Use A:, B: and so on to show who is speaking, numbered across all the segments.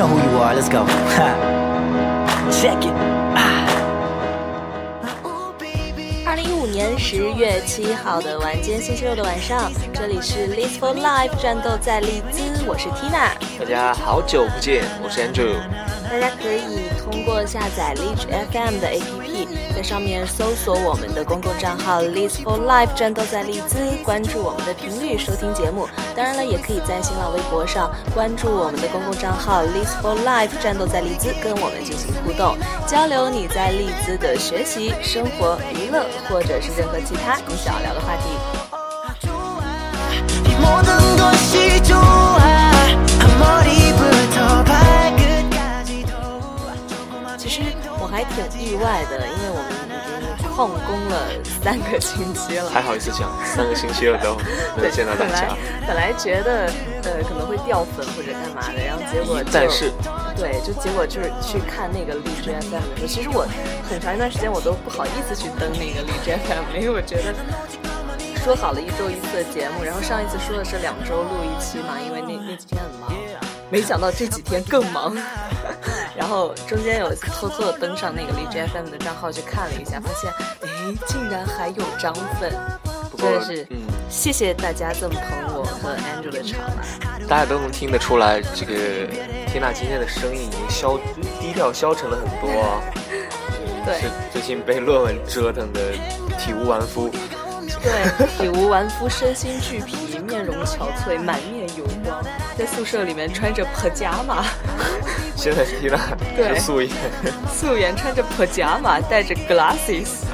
A: out. Man, you know who you are. Let's go. Check it.
B: 二零一五年十月七号的晚间，星期六的晚上，这里是 Live for Life 战斗在利兹，我是 Tina。
C: 大家好久不见，我是 Andrew。
B: 大家可以通过下载 Leech FM 的 APP，在上面搜索我们的公共账号 Live for Life 战斗在利兹，关注我们的频率收听节目。当然了，也可以在新浪微博上关注我们的公共账号 Live for Life 战斗在利兹，跟我们进行互动交流。你在利兹的学习、生活、娱乐，或者是任何其他你想要聊的话题。还挺意外的，因为我们已经旷工了三个星期了。
C: 还好意思讲，三个星期了都 没有见到大
B: 本来
C: 家。
B: 本来觉得呃可能会掉粉或者干嘛的，然后结果就
C: 但是
B: 对，就结果就是去看那个荔枝 FM 的时候，其实我很长一段时间我都不好意思去登那个荔枝 FM，因为我觉得。说好了一周一次的节目，然后上一次说的是两周录一期嘛，因为那那几天很忙，没想到这几天更忙。然后中间有偷偷的登上那个荔枝 FM 的账号去看了一下，发现哎，竟然还有涨粉，
C: 不过
B: 真的是
C: 嗯，
B: 谢谢大家这么捧我和 Andrew 的场啊！
C: 大家都能听得出来，这个缇娜今天的声音已经消低调消沉了很多啊。
B: 对
C: 是最近被论文折腾的体无完肤。
B: 对，体无完肤，身心俱疲，面容憔悴，满面油光，在宿舍里面穿着破夹马，
C: 现在缇娜
B: 对
C: 是素颜，
B: 素颜穿着 pajama，，戴着 glasses，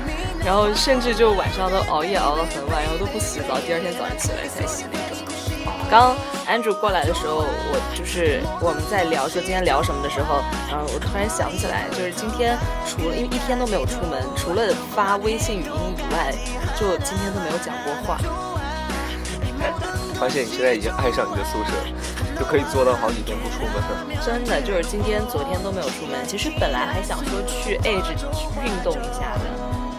B: 然后甚至就晚上都熬夜熬到很晚，然后都不洗澡，第二天早上起来才洗那种。刚 Andrew 过来的时候，我就是我们在聊说今天聊什么的时候，然后我突然想起来，就是今天除了因为一天都没有出门，除了发微信语音以外，就今天都没有讲过话。
C: 发现你现在已经爱上你的宿舍，就可以做到好几天不出门了。
B: 真的就是今天、昨天都没有出门。其实本来还想说去 Edge 运动一下的，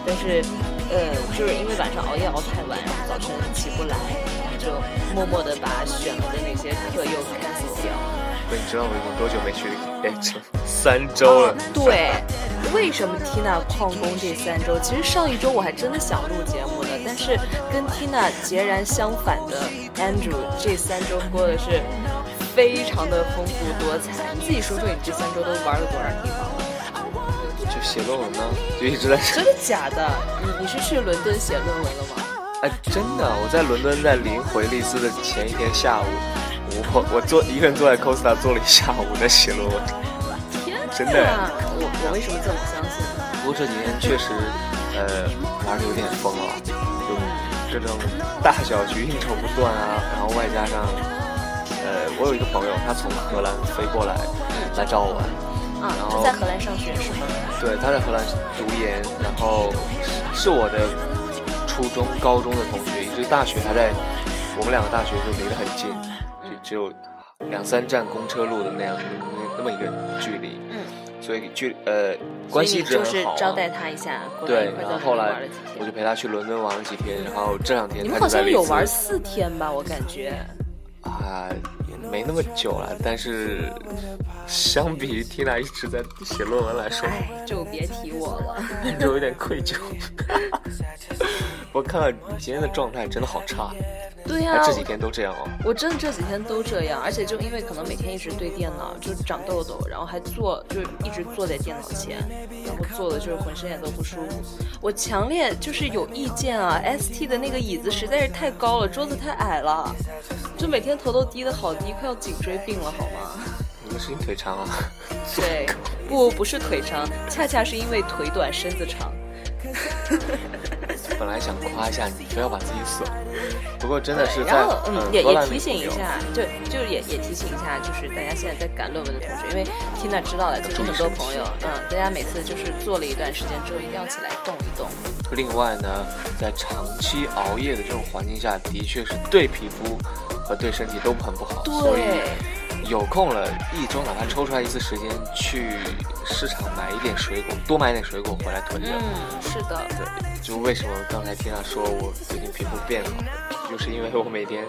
B: 但是，呃，就是因为晚上熬夜熬太晚，然后早晨起不来，然后就默默的把选了的那些课又 cancel 掉。
C: 不，你知道我已经多久没去 age 了？三周了。
B: 对，为什么 Tina 旷工这三周？其实上一周我还真的想录节目的，但是跟 Tina 截然相反的 Andrew 这三周过的是非常的丰富多彩。你自己说说，你这三周都玩了多少地方了？
C: 就写论文呢，就一直在
B: 真的假的？你你是去伦敦写论文了吗？
C: 哎，真的，我在伦敦，在临回利兹的前一天下午，我我坐一个人坐在 Costa 坐了一下午在写论文。真的
B: 我我为什么这么相信呢？
C: 不过这几天确实，呃，玩的有点疯了，就各种大小局应酬不断啊，然后外加上，呃，我有一个朋友，他从荷兰飞过来来找我玩，
B: 啊，
C: 然后
B: 在荷兰上学是吗？
C: 对，他在荷兰读研，然后是我的初中、高中的同学，一直大学他在，我们两个大学就离得很近，就只有两三站公车路的那样那么一个距离，
B: 嗯，
C: 所以距呃关系一直很好、啊。
B: 就是招待他一下，
C: 对然后后来。我就陪他去伦敦玩了几天，然后这两天
B: 你们好像有玩四天吧？我感觉。
C: 啊，也没那么久了，但是相比于 Tina 一直在写论文来说，
B: 哎，就别提我了。
C: 就有点愧疚。我看到你今天的状态真的好差，
B: 对呀、
C: 哎这几天都这样哦。
B: 我真的这几天都这样，而且就因为可能每天一直对电脑，就长痘痘，然后还坐，就一直坐在电脑前，然后坐的就是浑身也都不舒服。我强烈就是有意见啊，ST 的那个椅子实在是太高了，桌子太矮了，就每天头都低的好低，快要颈椎病了好吗？
C: 你们是你腿长啊。
B: 对，不不是腿长，恰恰是因为腿短身子长。
C: 本来想夸一下你，非要把自己损。不过真的是在
B: 然后嗯，也也提醒一下，就，就也也提醒一下，就是大家现在在赶论文的同学，因为 Tina 知道了，其实很多朋友，嗯，大家每次就是做了一段时间之后，一定要起来动一动。
C: 另外呢，在长期熬夜的这种环境下，的确是对皮肤和对身体都很不好。所以
B: 对，
C: 有空了，一周哪怕抽出来一次时间去市场买一点水果，多买点水果回来囤着。
B: 嗯，是的，
C: 对，就为什么刚才听他说我最近皮肤变好了，就就是因为我每天，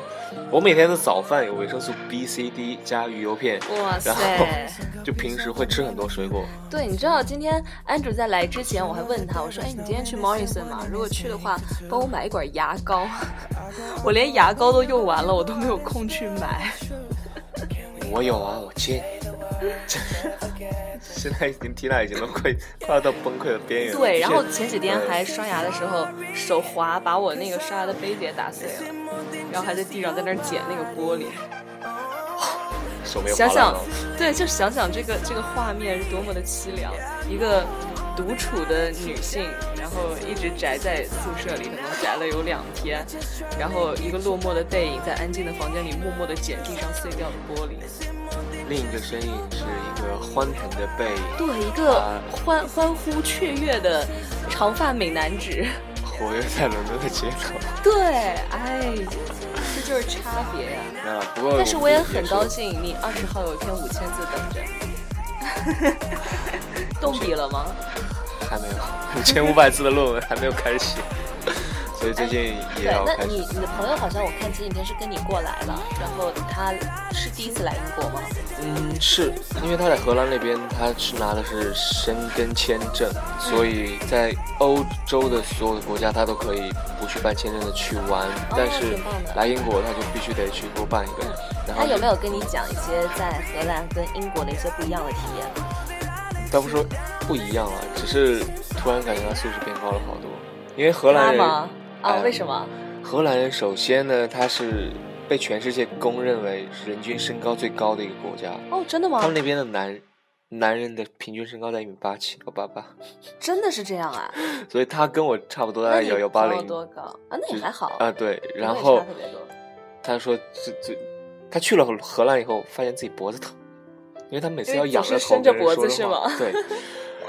C: 我每天的早饭有维生素 B、C、D 加鱼油片，
B: 哇
C: 然后
B: 塞！
C: 就平时会吃很多水果。
B: 对，你知道今天 Andrew 在来之前，我还问他，我说：“哎，你今天去 Morrison 吗？如果去的话，帮我买一管牙膏。我连牙膏都用完了，我都没有空去买。
C: 我有啊，我借你。现在已经缇娜已经都快 快要到崩溃的边缘了。
B: 对，然后前几天还刷牙的时候手滑，把我那个刷牙的杯子也打碎了，然后还在地上在那儿捡那个玻璃。
C: 手没有
B: 想想对，就想想这个这个画面是多么的凄凉，一个独处的女性，然后一直宅在宿舍里，可能宅了有两天，然后一个落寞的背影在安静的房间里默默的捡地上碎掉的玻璃，
C: 另一个身影是一个欢腾的背影，
B: 对，一个
C: 啊
B: 欢欢呼雀跃的长发美男子，
C: 活跃在伦敦的街头。
B: 对，哎，这就是差别呀、
C: 啊，不过
B: 但是我也很高兴，你二十号有一篇五千字等着，动笔了吗？
C: 还没有五千五百字的论文还没有开始写，所以最近也要，开始。
B: 那你你的朋友好像我看前几天是跟你过来了，然后他是第一次来英国吗？
C: 嗯，是因为他在荷兰那边，他是拿的是申根签证，所以在欧洲的所有的国家，他都可以不去办签证的去玩。但是来英国，他就必须得去多办一个。然后
B: 他有没有跟你讲一些在荷兰跟英国的一些不一样的体验？
C: 倒不说不一样了，只是突然感觉他素质变高了好多。因为荷兰人，
B: 吗？啊，
C: 哎
B: 为什么？
C: 荷兰人首先呢，他是被全世界公认为人均身高最高的一个国家。
B: 哦，真的吗
C: 他？们那边的男男人的平均身高在一米八七到八八，
B: 真的是这样啊？
C: 所以他跟我差不多，大概
B: 那你朋友
C: 有有八零
B: 多高啊？那也还好
C: 啊，对。然后他说这这，他去了荷兰以后，发现自己脖子疼，因为他每次要仰着头
B: 伸着脖
C: 跟人说
B: 子是吗。
C: 对。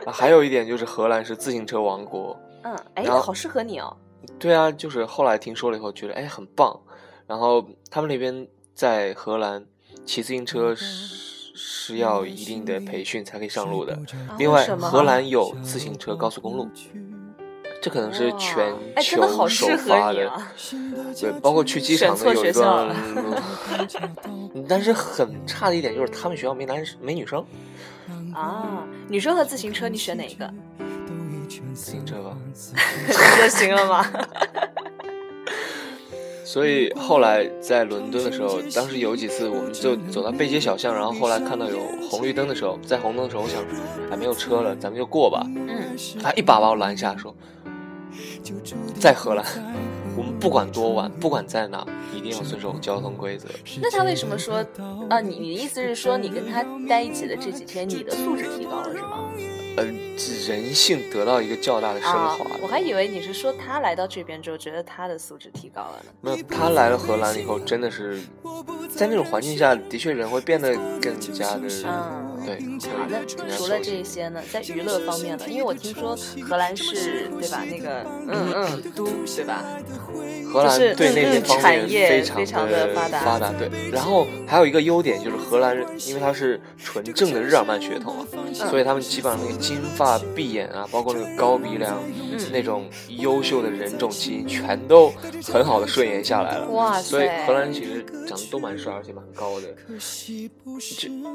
C: 啊还有一点就是荷兰是自行车王国，
B: 嗯，哎，好适合你哦。
C: 对啊，就是后来听说了以后，觉得哎很棒。然后他们那边在荷兰骑自行车是是要一定的培训才可以上路的。
B: 啊
C: 另外，荷兰有自行车高速公路，这可能是全球首发的。对，包括去机场的有一
B: 校了
C: 段，但是很差的一点就是他们学校没男没女生，
B: 啊，女生和自行车你选哪一个？
C: 自行车吧。
B: 这就行了吗？
C: 所以后来在伦敦的时候，当时有几次我们就走到背街小巷，然后后来看到有红绿灯的时候，在红灯的时候，我想，哎，没有车了，咱们就过吧。
B: 嗯，
C: 他一把把我拦下，说，在荷兰，我们不管多晚，不管在哪，一定要遵守交通规则。
B: 那他为什么说啊？你你的意思是说，你跟他待一起的这几天，你的素质提高了是吗？
C: 呃，人性得到一个较大的升
B: 啊
C: 华。，
B: 我还以为你是说他来到这边之后，觉得他的素质提高了呢。
C: 没有，他来了荷兰以后，真的是在那种环境下，的确人会变得更加的，
B: 嗯，
C: 对，
B: 好，那除了这些呢，在娱乐方面呢，因为我听说荷兰是对吧？那个嗯嗯都对吧？
C: 荷兰对那些
B: 嗯
C: 方面非常
B: 非常地发达
C: 发达对。然后还有一个优点就是荷兰人，因为他是纯正的日耳曼血统嘛，
B: 嗯
C: 所以他们基本上那个金发碧眼啊，包括那个高鼻梁，
B: 嗯
C: 那种优秀的人种基因，全都很好的顺延下来了。
B: 哇
C: 所以！荷兰人其实长得都蛮帅，而且蛮高的。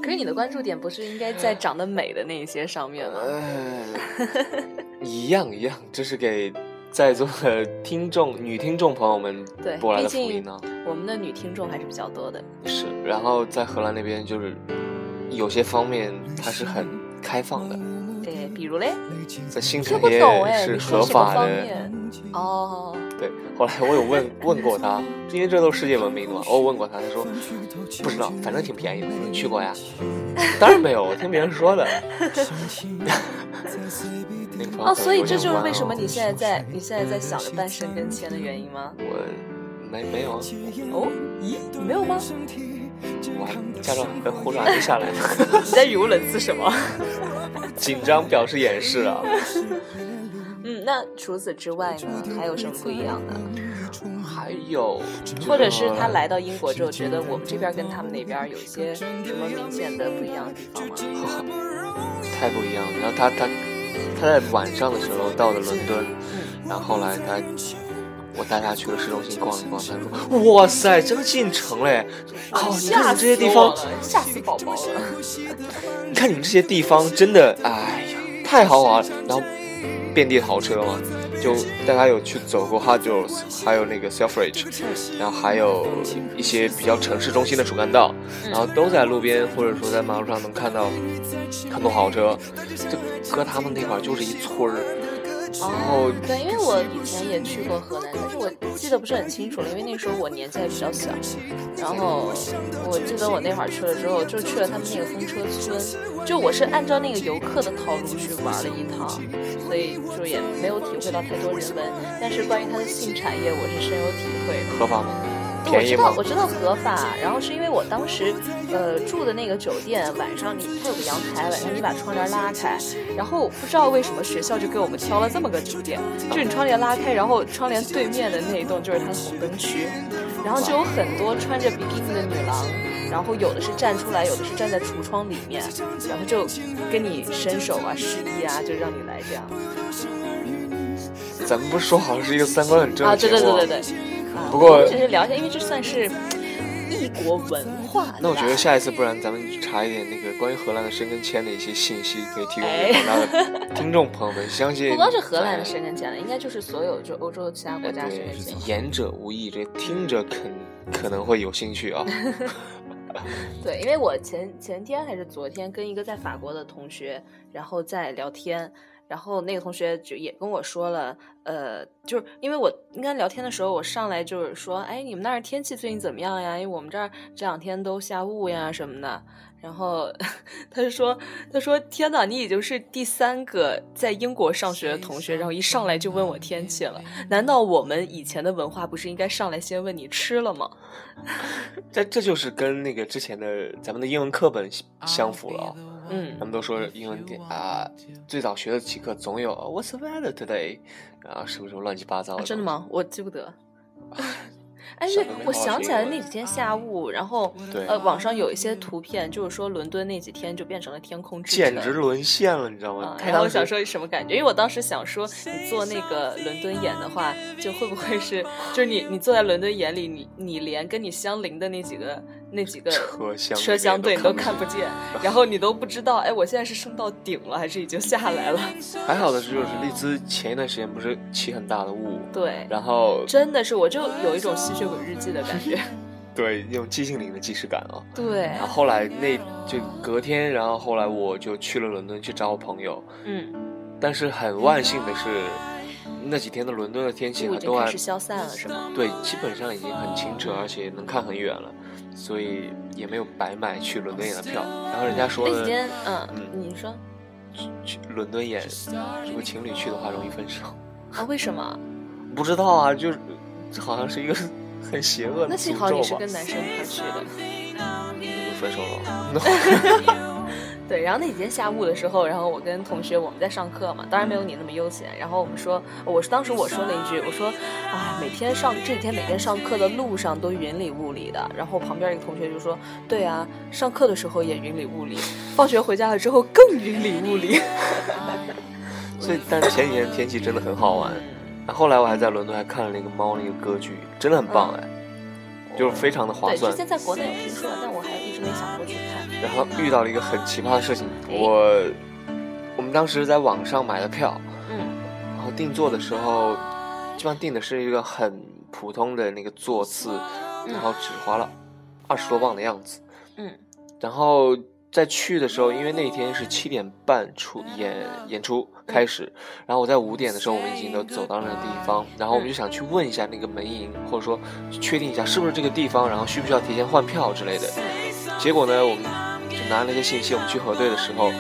B: 可是你的关注点不是应该在长得美的那一些上面吗？
C: 呃，一样一样，这是给在座的听众女听众朋友们
B: 对，
C: 播来的福利呢。
B: 我们的女听众还是比较多的。
C: 是，然后在荷兰那边就是有些方面它是很开放的，
B: 对，比如嘞，
C: 在性产业是合法的。
B: 哦，
C: 对，后来我有问问过他，因为这都是世界闻名的嘛，我有问过他，他说不知道，反正挺便宜的。你去过呀？当然没有，我听别人说的。
B: 哦，所以这就是为什么
C: 哦
B: 你现在在你现在在想着办申根签的原因吗？
C: 我没没有啊，
B: 哦，咦，你没有吗？
C: 我还驾照还护照还没下来呢，
B: 你在语无伦次什么？
C: 紧张表示掩饰啊。
B: 嗯，那除此之外呢，还有什么不一样的？
C: 还有，
B: 或者是他来到英国之后，觉得我们这边跟他们那边有一些什么明显的不一样的地方吗？
C: 太不一样了。然后他他他在晚上的时候到了伦敦，然后后来他我带他去了市中心逛一逛，他说：“哇塞，真的进城嘞！哦，你看你这些地方，
B: 吓死宝宝了。
C: 你看你们这些地方真的，哎呀，太豪华了。然后遍地豪车嘛，就带他有去走过 Hard r o s 还有那个 Selfridge，然后还有一些比较城市中心的主干道，然后都在路边或者说在马路上能看到很多豪车，就搁他们那块儿就是一村儿。
B: 哦，对，因为我以前也去过河南，但是我记得不是很清楚了，因为那时候我年纪还比较小。然后我记得我那会儿去了之后，就去了他们那个风车村，就我是按照那个游客的套路去玩了一趟，所以就也没有体会到太多人文。但是关于它的性产业，我是深有体会。
C: 合法吗？
B: 我知道，我知道合法。然后是因为我当时，呃，住的那个酒店晚上你它有个阳台，晚上你把窗帘拉开，然后不知道为什么学校就给我们挑了这么个酒店，就你窗帘拉开，然后窗帘对面的那一栋就是它的红灯区，然后就有很多穿着比基尼的女郎，然后有的是站出来，有的是站在橱窗里面，然后就跟你伸手啊、示意啊，就让你来这样。
C: 咱们不是说好是一个三观很正的
B: 啊？对对对对对。
C: 不过
B: 只是聊一下，因为这算是异国文化。
C: 那我觉得下一次，不然咱们查一点那个关于荷兰的申根签的一些信息，可以提供给广大的听众朋友们。相信
B: 不光是荷兰的申根签了，应该就是所有就欧洲其他国家申根签。
C: 言者无意，这听着肯可能会有兴趣啊。
B: 对，因为我前前天还是昨天跟一个在法国的同学，然后在聊天。然后那个同学就也跟我说了，呃，就是因为我应该聊天的时候，我上来就是说，哎，你们那儿天气最近怎么样呀？因为我们这儿这两天都下雾呀什么的。然后他就说，他说天哪，你已经是第三个在英国上学的同学，然后一上来就问我天气了。难道我们以前的文化不是应该上来先问你吃了吗？
C: 这这就是跟那个之前的咱们的英文课本相符了。
B: 嗯，
C: 他们都说英文点啊，最早学的几课总有 What's the weather today？啊，什么什么乱七八糟的。
B: 真的吗？我记不得。哎，对，我想起来那几天下雾，然后呃，网上有一些图片，就是说伦敦那几天就变成了天空之
C: 城，简直沦陷了，你知道吗？
B: 然后我想说什么感觉？因为我当时想说，你做那个伦敦眼的话，就会不会是，就是你你坐在伦敦眼里，你你连跟你相邻的那几个。那几个
C: 车厢，
B: 车厢对你都看不见，然后你都不知道，哎，我现在是升到顶了，还是已经下来了？
C: 还好的是，就是丽兹前一段时间不是起很大的雾，
B: 对，
C: 然后
B: 真的是，我就有一种吸血鬼日记的感觉，
C: 对，那种寂静岭的即视感啊。
B: 对，
C: 然后后来那就隔天，然后后来我就去了伦敦去找我朋友，
B: 嗯，
C: 但是很万幸的是，那几天的伦敦的天气都
B: 开始消散了，是吗？
C: 对，基本上已经很清澈，而且能看很远了。所以也没有白买去伦敦演的票，然后人家说
B: 那几天，嗯嗯，你说
C: 去去伦敦演，如果情侣去的话容易分手
B: 啊？为什么？
C: 不知道啊，就是好像是一个很邪恶的
B: 那幸好你是跟男生一块去的，
C: 就分手了。
B: 对，然后那几天下雾的时候，然后我跟同学我们在上课嘛，当然没有你那么悠闲。然后我们说，我是当时我说了一句，我说，啊，每天上这几天每天上课的路上都云里雾里的。然后旁边一个同学就说，对啊，上课的时候也云里雾里，放学回家了之后更云里雾里。
C: 所以，但是前几天天气真的很好玩。那后来我还在伦敦还看了那个猫那个歌剧，真的很棒哎，就是非常的划算。
B: 之前在国内有听说，但我还没想过去看。
C: 然后遇到了一个很奇葩的事情，我我们当时在网上买的票，
B: 嗯，
C: 然后订座的时候，基本上订的是一个很普通的那个座次，然后只花了二十多磅的样子，
B: 嗯，
C: 然后在去的时候，因为那天是七点半出演演出开始，然后我在五点的时候，我们已经都走到那个地方，然后我们就想去问一下那个门营，或者说确定一下是不是这个地方，然后需不需要提前换票之类的，结果呢，我们。就拿那些信息，我们去核对的时候，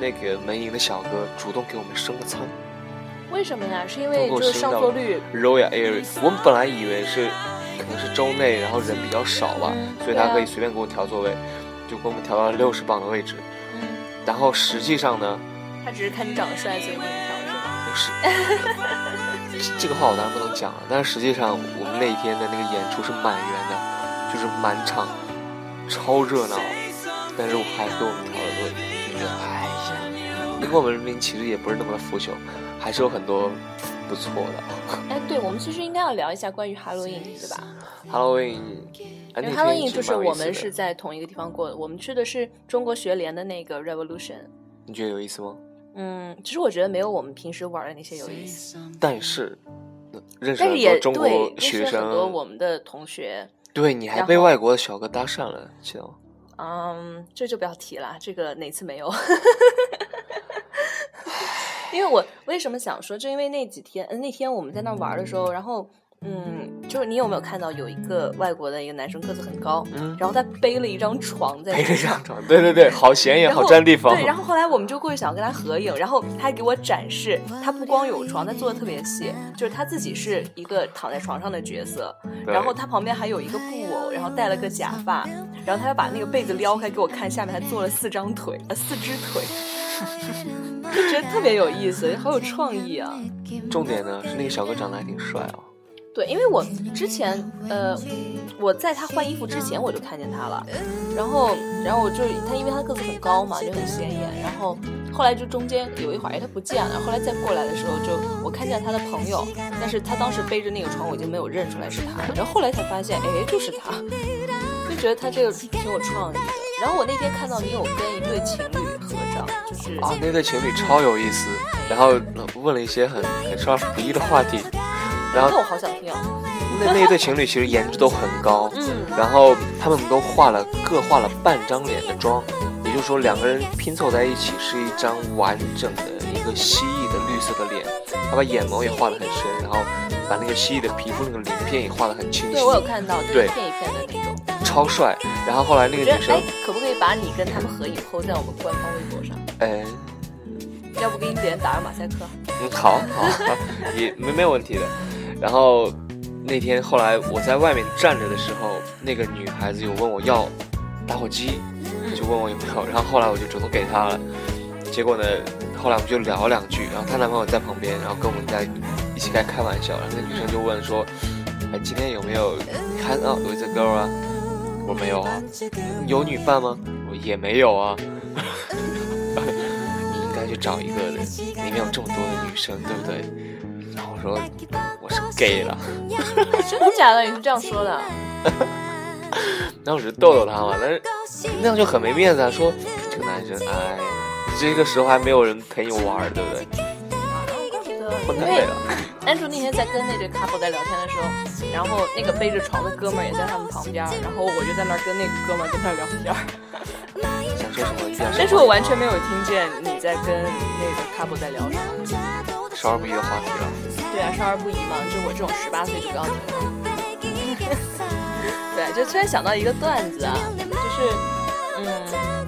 C: 那个门营的小哥主动给我们升了舱。
B: 为什么呀？是因为就是上座率。
C: Royal Air，我们本来以为是可能是周内，然后人比较少吧，所以他可以随便给我调座位，就给我们调到了六十磅的位置。
B: 嗯。
C: 然后实际上呢？
B: 他只是看你长得帅，所以给你调是吗？
C: 不是。这个话我当然不能讲了，但是实际上我们那一天的那个演出是满员的，就是满场，超热闹。但是我还跟我们调了座，就觉得哎呀，英国文明其实也不是那么的腐朽，还是有很多不错的。
B: 哎，对，我们其实应该要聊一下关于 Halloween，对吧
C: ？Halloween，哎
B: 因为 Halloween 就是我们是在同一个地方过的，我们去的是中国学联的那个 Revolution。
C: 你觉得有意思吗？
B: 嗯，其实我觉得没有我们平时玩的那些有意思，
C: 但是呃认识
B: 但是也
C: 很多中
B: 对
C: 国学
B: 生很多我，们的同学。
C: 对，你还被外国的小哥搭讪了，记得吗？
B: 嗯，这就不要提了，这个哪次没有？因为我为什么想说，就因为那几天，呃那天我们在那玩的时候，然后，嗯，就是你有没有看到有一个外国的一个男生个子很高，
C: 嗯
B: 然后他背了一张床在
C: 背
B: 身上
C: 着张床，对对对，好显眼，好占地方。
B: 对，然后后来我们就过去想要跟他合影，然后他还给我展示，他不光有床，他做的特别细，就是他自己是一个躺在床上的角色，然后他旁边还有一个布偶，然后戴了个假发，然后他又把那个被子撩开给我看，下面还做了四张腿，呃，四只腿，就觉得特别有意思，好有创意啊。
C: 重点呢是那个小哥长得还挺帅哦。
B: 对，因为我之前呃，我在他换衣服之前我就看见他了，然后然后我就他因为他个子很高嘛，就很显眼，然后后来就中间有一会儿哎他不见了，后来再过来的时候就我看见他的朋友，但是他当时背着那个床我已经没有认出来是他，然后后来才发现哎就是他，就觉得他这个挺有创意的。然后我那天看到你有跟一对情侣合照，就是
C: 啊，那对情侣超有意思，然后问了一些很很少儿不宜的话题，然后
B: 那我好想听啊，
C: 那那对情侣其实颜值都很高，
B: 嗯
C: 然后他们都画了各画了半张脸的妆，也就是说两个人拼凑在一起是一张完整的一个蜥蜴的绿色的脸，他把眼眸也画得很深，然后把那个蜥蜴的皮肤那个鳞片也画得很清晰
B: 对，我有看到，就是
C: 对
B: 一片一片的那种。
C: 超帅。然后后来那个女生
B: 可不可以把你跟他们合影 PO 在我们官方微博上？
C: 哎，
B: 要不给你点打个马赛克？
C: 嗯，好好好，也没没有问题的。然后那天后来我在外面站着的时候，那个女孩子有问我要打火机，就问我有没有，然后后来我就主动给她了。结果呢，后来我们就聊两句，然后她男朋友在旁边，然后跟我们在一起在开玩笑，然后那女生就问说：“哎，今天有没有 hang out with a girl 啊？”我没有啊。有女伴吗？我也没有啊。你 应该去找一个的，里面有这么多的女生，对不对？然后我说是 gay 了，
B: 真的假的？你是这样说的？
C: 然后我就逗逗他嘛，但是那样就很没面子啊，说这个男生，哎，这个时候还没有人陪你玩儿，对不对？
B: 怪不得，因为
C: 混太累了。
B: Andrew 那天在跟那对 couple 在聊天的时候，然后那个背着床的哥们儿也在他们旁边，然后我就在那儿跟那个哥们儿跟他聊天，
C: 想说什么一定要说。
B: 但是我完全没有听见你在跟那个 couple 在聊什么。
C: 少儿不宜的话题了。
B: 对啊，少儿不宜嘛，就我这种十八岁就不要听了。对，就突然想到一个段子啊，就是嗯，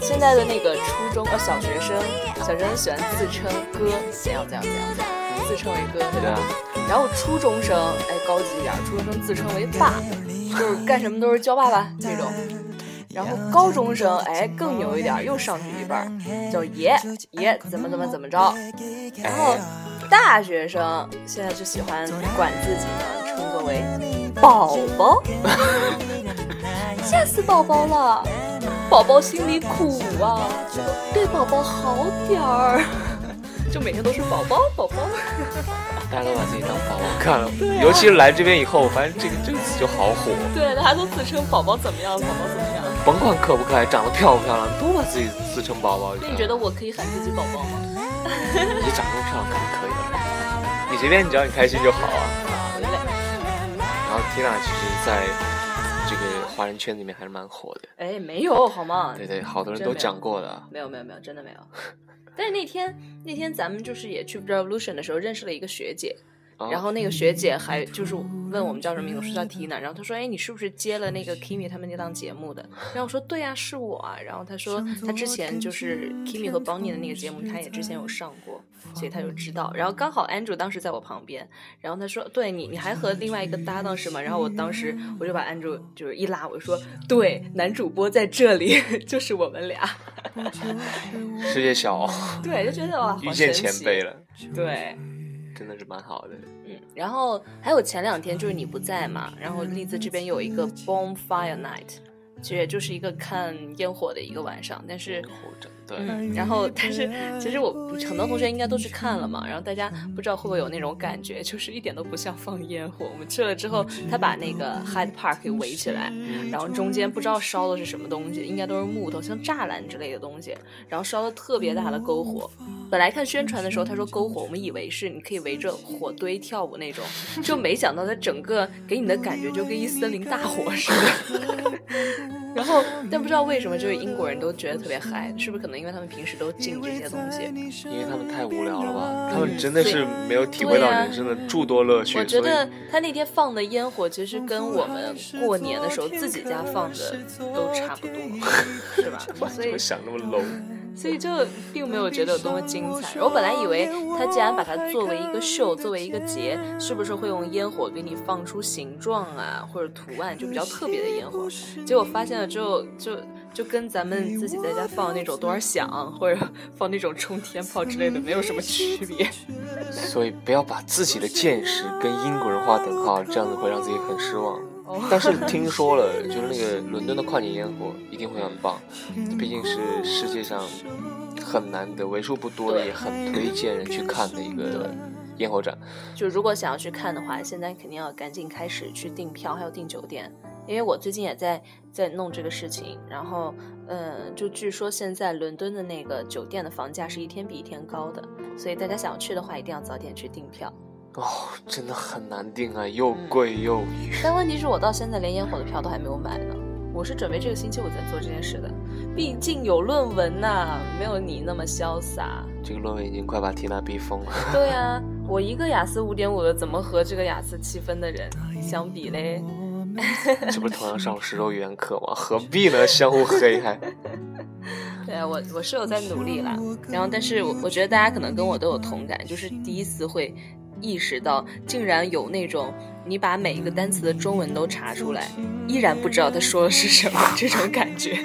B: 现在的那个初中呃小学生，小学生喜欢自称哥，怎样怎样怎样，自称为哥，对吧
C: 对啊？
B: 然后初中生哎高级一点，初中生自称为爸，就是干什么都是叫爸爸这种。然后高中生哎更牛一点，又上去一辈，叫爷爷怎么怎么怎么着。然后大学生现在就喜欢管自己呢，称作为宝宝，吓死宝宝了，宝宝心里苦啊，对宝宝好点儿，就每天都是宝宝宝宝。
C: 大家都把自己当宝宝 看了，尤其是来这边以后，我发现这个这个词就好火。
B: 对，大家都自称宝宝怎么样，宝宝怎么样。
C: 甭管可不可爱，长得漂不漂亮，都把自己自称宝宝。
B: 那你觉得我可以喊自己宝宝吗？
C: 你长这么漂亮，肯定可以的。你随便，只要你开心就好啊。
B: 好嘞。
C: 然后 Tina 其实在这个华人圈里面还是蛮火的，
B: 哎，没有好吗？
C: 对对，好多人都讲过的。
B: 没有没有没有，真的没有。但是那天那天咱们就是也去 Revolution 的时候认识了一个学姐，
C: 啊
B: 然后那个学姐还就是问我们叫什么名字，我说叫 Tina，然后她说，哎，你是不是接了那个 Kimi 他们那档节目的？然后我说对呀、是我啊。然后她说她之前就是 Kimi 和 Bonnie 的那个节目，她也之前有上过，所以她就知道。然后刚好 Andrew 当时在我旁边，然后她说，对你你还和另外一个搭档是吗？然后我当时我就把 Andrew 就是一拉，我就说对，男主播在这里，就是我们俩。
C: 世界小，
B: 对，就觉得哇，好
C: 遇见
B: 神奇
C: 前辈了，
B: 对，
C: 真的是蛮好的。
B: 嗯，然后还有前两天就是你不在嘛，然后栗子这边有一个 Bonfire Night，其实也就是一个看烟火的一个晚上，但是。
C: 对，
B: 嗯，然后但是其实我很多同学应该都去看了嘛，然后大家不知道会不会有那种感觉，就是一点都不像放烟火。我们去了之后，他把那个 Hyde Park 给围起来，然后中间不知道烧的是什么东西，应该都是木头，像栅栏之类的东西，然后烧了特别大的篝火。本来看宣传的时候他说篝火，我们以为是你可以围着火堆跳舞那种，就没想到它整个给你的感觉就跟一森林大火似的。然后但不知道为什么，就是英国人都觉得特别嗨，是不是可能？因为他们平时都禁这些东西，
C: 因为他们太无聊了吧？他们真的是没有体会到人生的诸多乐趣。
B: 我觉得他那天放的烟火，其实跟我们过年的时候自己家放的都差不多，是吧？所以
C: 想那么 low。
B: 所以就并没有觉得有多么精彩。我本来以为他既然把它作为一个秀，作为一个节，是不是会用烟火给你放出形状啊，或者图案，就比较特别的烟火？结果发现了之后，就就跟咱们自己在家放那种多少响，或者放那种冲天炮之类的，没有什么区别。
C: 所以不要把自己的见识跟英国人划等号，这样子会让自己很失望。但是听说了，就是那个伦敦的跨年烟火一定会很棒，毕竟是世界上很难得、为数不多的，也很推荐人去看的一个烟火展。
B: 就如果想要去看的话，现在肯定要赶紧开始去订票，还有订酒店，因为我最近也在在弄这个事情。然后，嗯，就据说现在伦敦的那个酒店的房价是一天比一天高的，所以大家想要去的话，一定要早点去订票。
C: 哦，真的很难订啊，又贵又远。
B: 但问题是我到现在连烟火的票都还没有买呢。我是准备这个星期五再做这件事的，毕竟有论文呐，没有你那么潇洒。
C: 这个论文已经快把缇娜逼疯了。
B: 对啊，我一个雅思五点五的，怎么和这个雅思七分的人相比嘞？
C: 这不是同样上十周语言课吗？何必呢？相互黑还？
B: 对啊，我我是有在努力啦。然后，但是我我觉得大家可能跟我都有同感，就是第一次会。意识到竟然有那种你把每一个单词的中文都查出来，依然不知道他说的是什么这种感觉，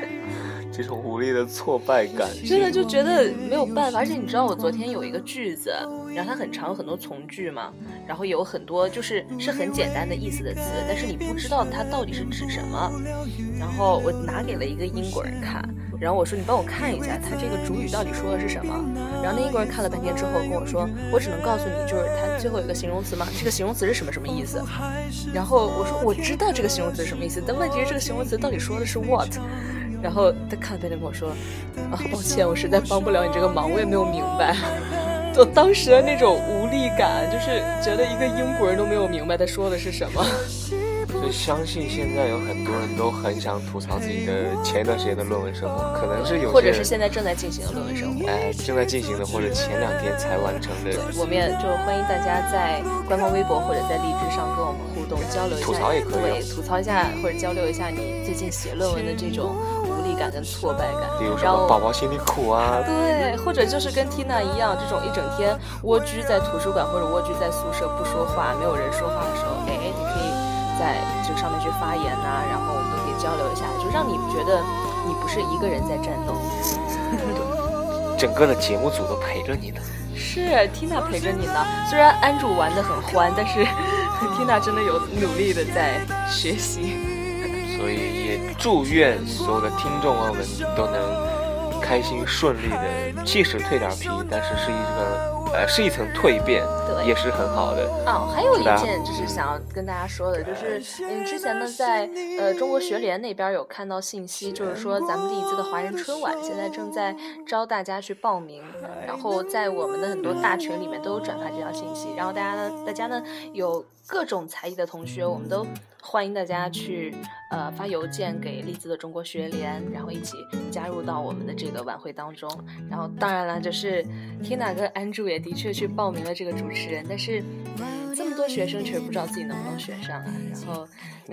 C: 这种无力的挫败感，
B: 真的就觉得没有办法。而且你知道我昨天有一个句子，然后它很长，有很多从句嘛，然后有很多就是是很简单的意思的词，但是你不知道它到底是指什么。然后我拿给了一个英国人看。然后我说你帮我看一下，他这个主语到底说的是什么？然后那英国人看了半天之后跟我说，我只能告诉你，就是他最后有个形容词嘛，这个形容词是什么什么意思？然后我说我知道这个形容词是什么意思，但问题是这个形容词到底说的是 what？然后他看了半天跟我说，啊，抱歉，我实在帮不了你这个忙，我也没有明白。我当时的那种无力感，就是觉得一个英国人都没有明白他说的是什么。
C: 就相信现在有很多人都很想吐槽自己的前一段时间的论文生活，可能是有
B: 或者是现在正在进行的论文生活，
C: 哎，正在进行的或者前两天才完成的。
B: 我们也就欢迎大家在官方微博或者在荔枝上跟我们互动交流一下，
C: 吐槽也可以，
B: 吐槽一下或者交流一下你最近写论文的这种无力感跟挫败感，
C: 比如说宝宝心里苦啊，
B: 对，或者就是跟 Tina 一样，这种一整天蜗居在图书馆或者蜗居在宿舍不说话，没有人说话的时候，哎。在这个上面去发言呐，然后我们都可以交流一下，就让你觉得你不是一个人在战斗，
C: 整个的节目组都陪着你呢。
B: 是 Tina 陪着你呢，虽然安主玩的很欢，但是 Tina 真的有努力的在学习。
C: 所以也祝愿所有的听众朋友们都能开心顺利的，即使蜕点皮，但是是一个。呃，是一层蜕变，
B: 对，
C: 也是很好的。
B: 哦，还有一件就是想要跟大家说的，就是嗯，之前呢，在呃中国学联那边有看到信息，就是说咱们利兹的华人春晚现在正在招大家去报名，然后在我们的很多大群里面都有转发这条信息，然后大家呢，大家呢有各种才艺的同学，我们都。欢迎大家去，呃，发邮件给利兹的中国学联，然后一起加入到我们的这个晚会当中。然后，当然了，就是 Tina 跟 Andrew 也的确去报名了这个主持人，但是，嗯，这么多学生确实不知道自己能不能选上啊。然后，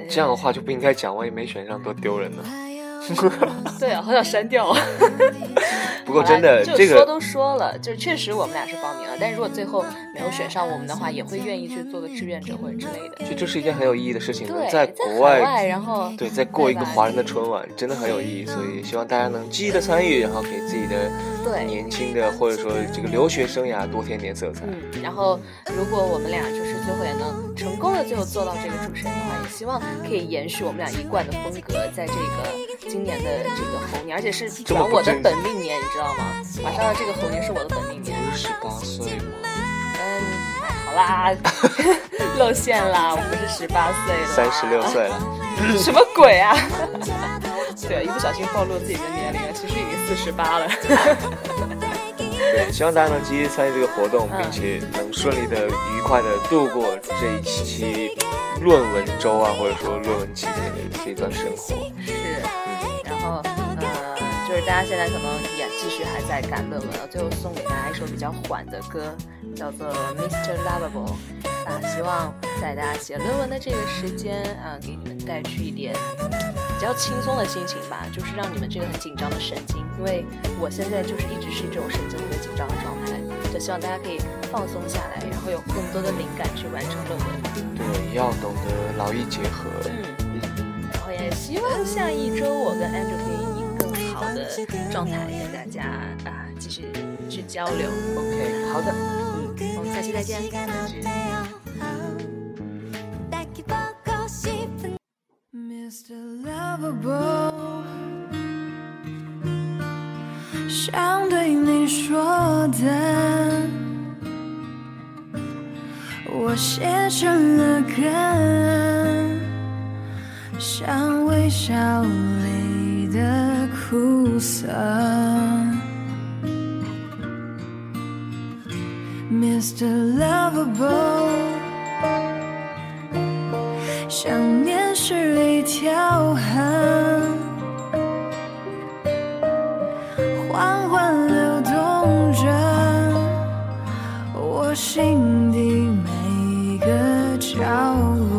C: 这样的话就不应该讲，万一没选上多丢人呢。
B: 对啊，好想删掉。
C: 不过真的，这个
B: 说都说了，就是确实我们俩是报名了，但是如果最后没有选上我们的话，也会愿意去做个志愿者或者之类的。
C: 就这是一件很有意义的事情，
B: 对，
C: 在
B: 国
C: 外，
B: 然后
C: 对，在过一个华人的春晚，真的很有意义。所以希望大家能积极的参与，然后给自己的
B: 对
C: 年轻的或者说这个留学生涯多添点色彩。
B: 嗯，然后如果我们俩就是最后也能成功的最后做到这个主持人的话，也希望可以延续我们俩一贯的风格，在这个今年的这个猴年，而且是转我的本命年，你知道吗？马上这个猴年是我的本命年。
C: 十八岁吗？
B: 嗯，好啦，露馅啦，我不是十八岁了，
C: 三十六岁了。
B: 什么鬼啊？对，一不小心暴露自己的年龄了，其实已经四十八了。
C: 对，希望大家能积极参与这个活动，并且能顺利的、愉快的度过这一期论文周啊，或者说论文期间的这段生活。
B: 呃，就是大家现在可能也继续还在赶论文，最后送给大家一首比较缓的歌，叫做《Mr. Lovable》啊，希望在大家写论文的这个时间啊，给你们带去一点比较轻松的心情吧，就是让你们这个很紧张的神经，因为我现在就是一直是这种神经特别紧张的状态，就希望大家可以放松下来，然后有更多的灵感去完成论文。
C: 对，要懂得劳逸结合。
B: 嗯，也希望下一周我跟 Andrew 可以以更好的状态跟大家啊继续去交流。
C: OK，好的，
B: 嗯，我们下期再见。
C: 再见。
D: Mr. Lovable，想对你说的，我写成了歌，像微笑里的苦涩。Mr. Lovable。想念是一条河，缓缓流动着我心底每个角落。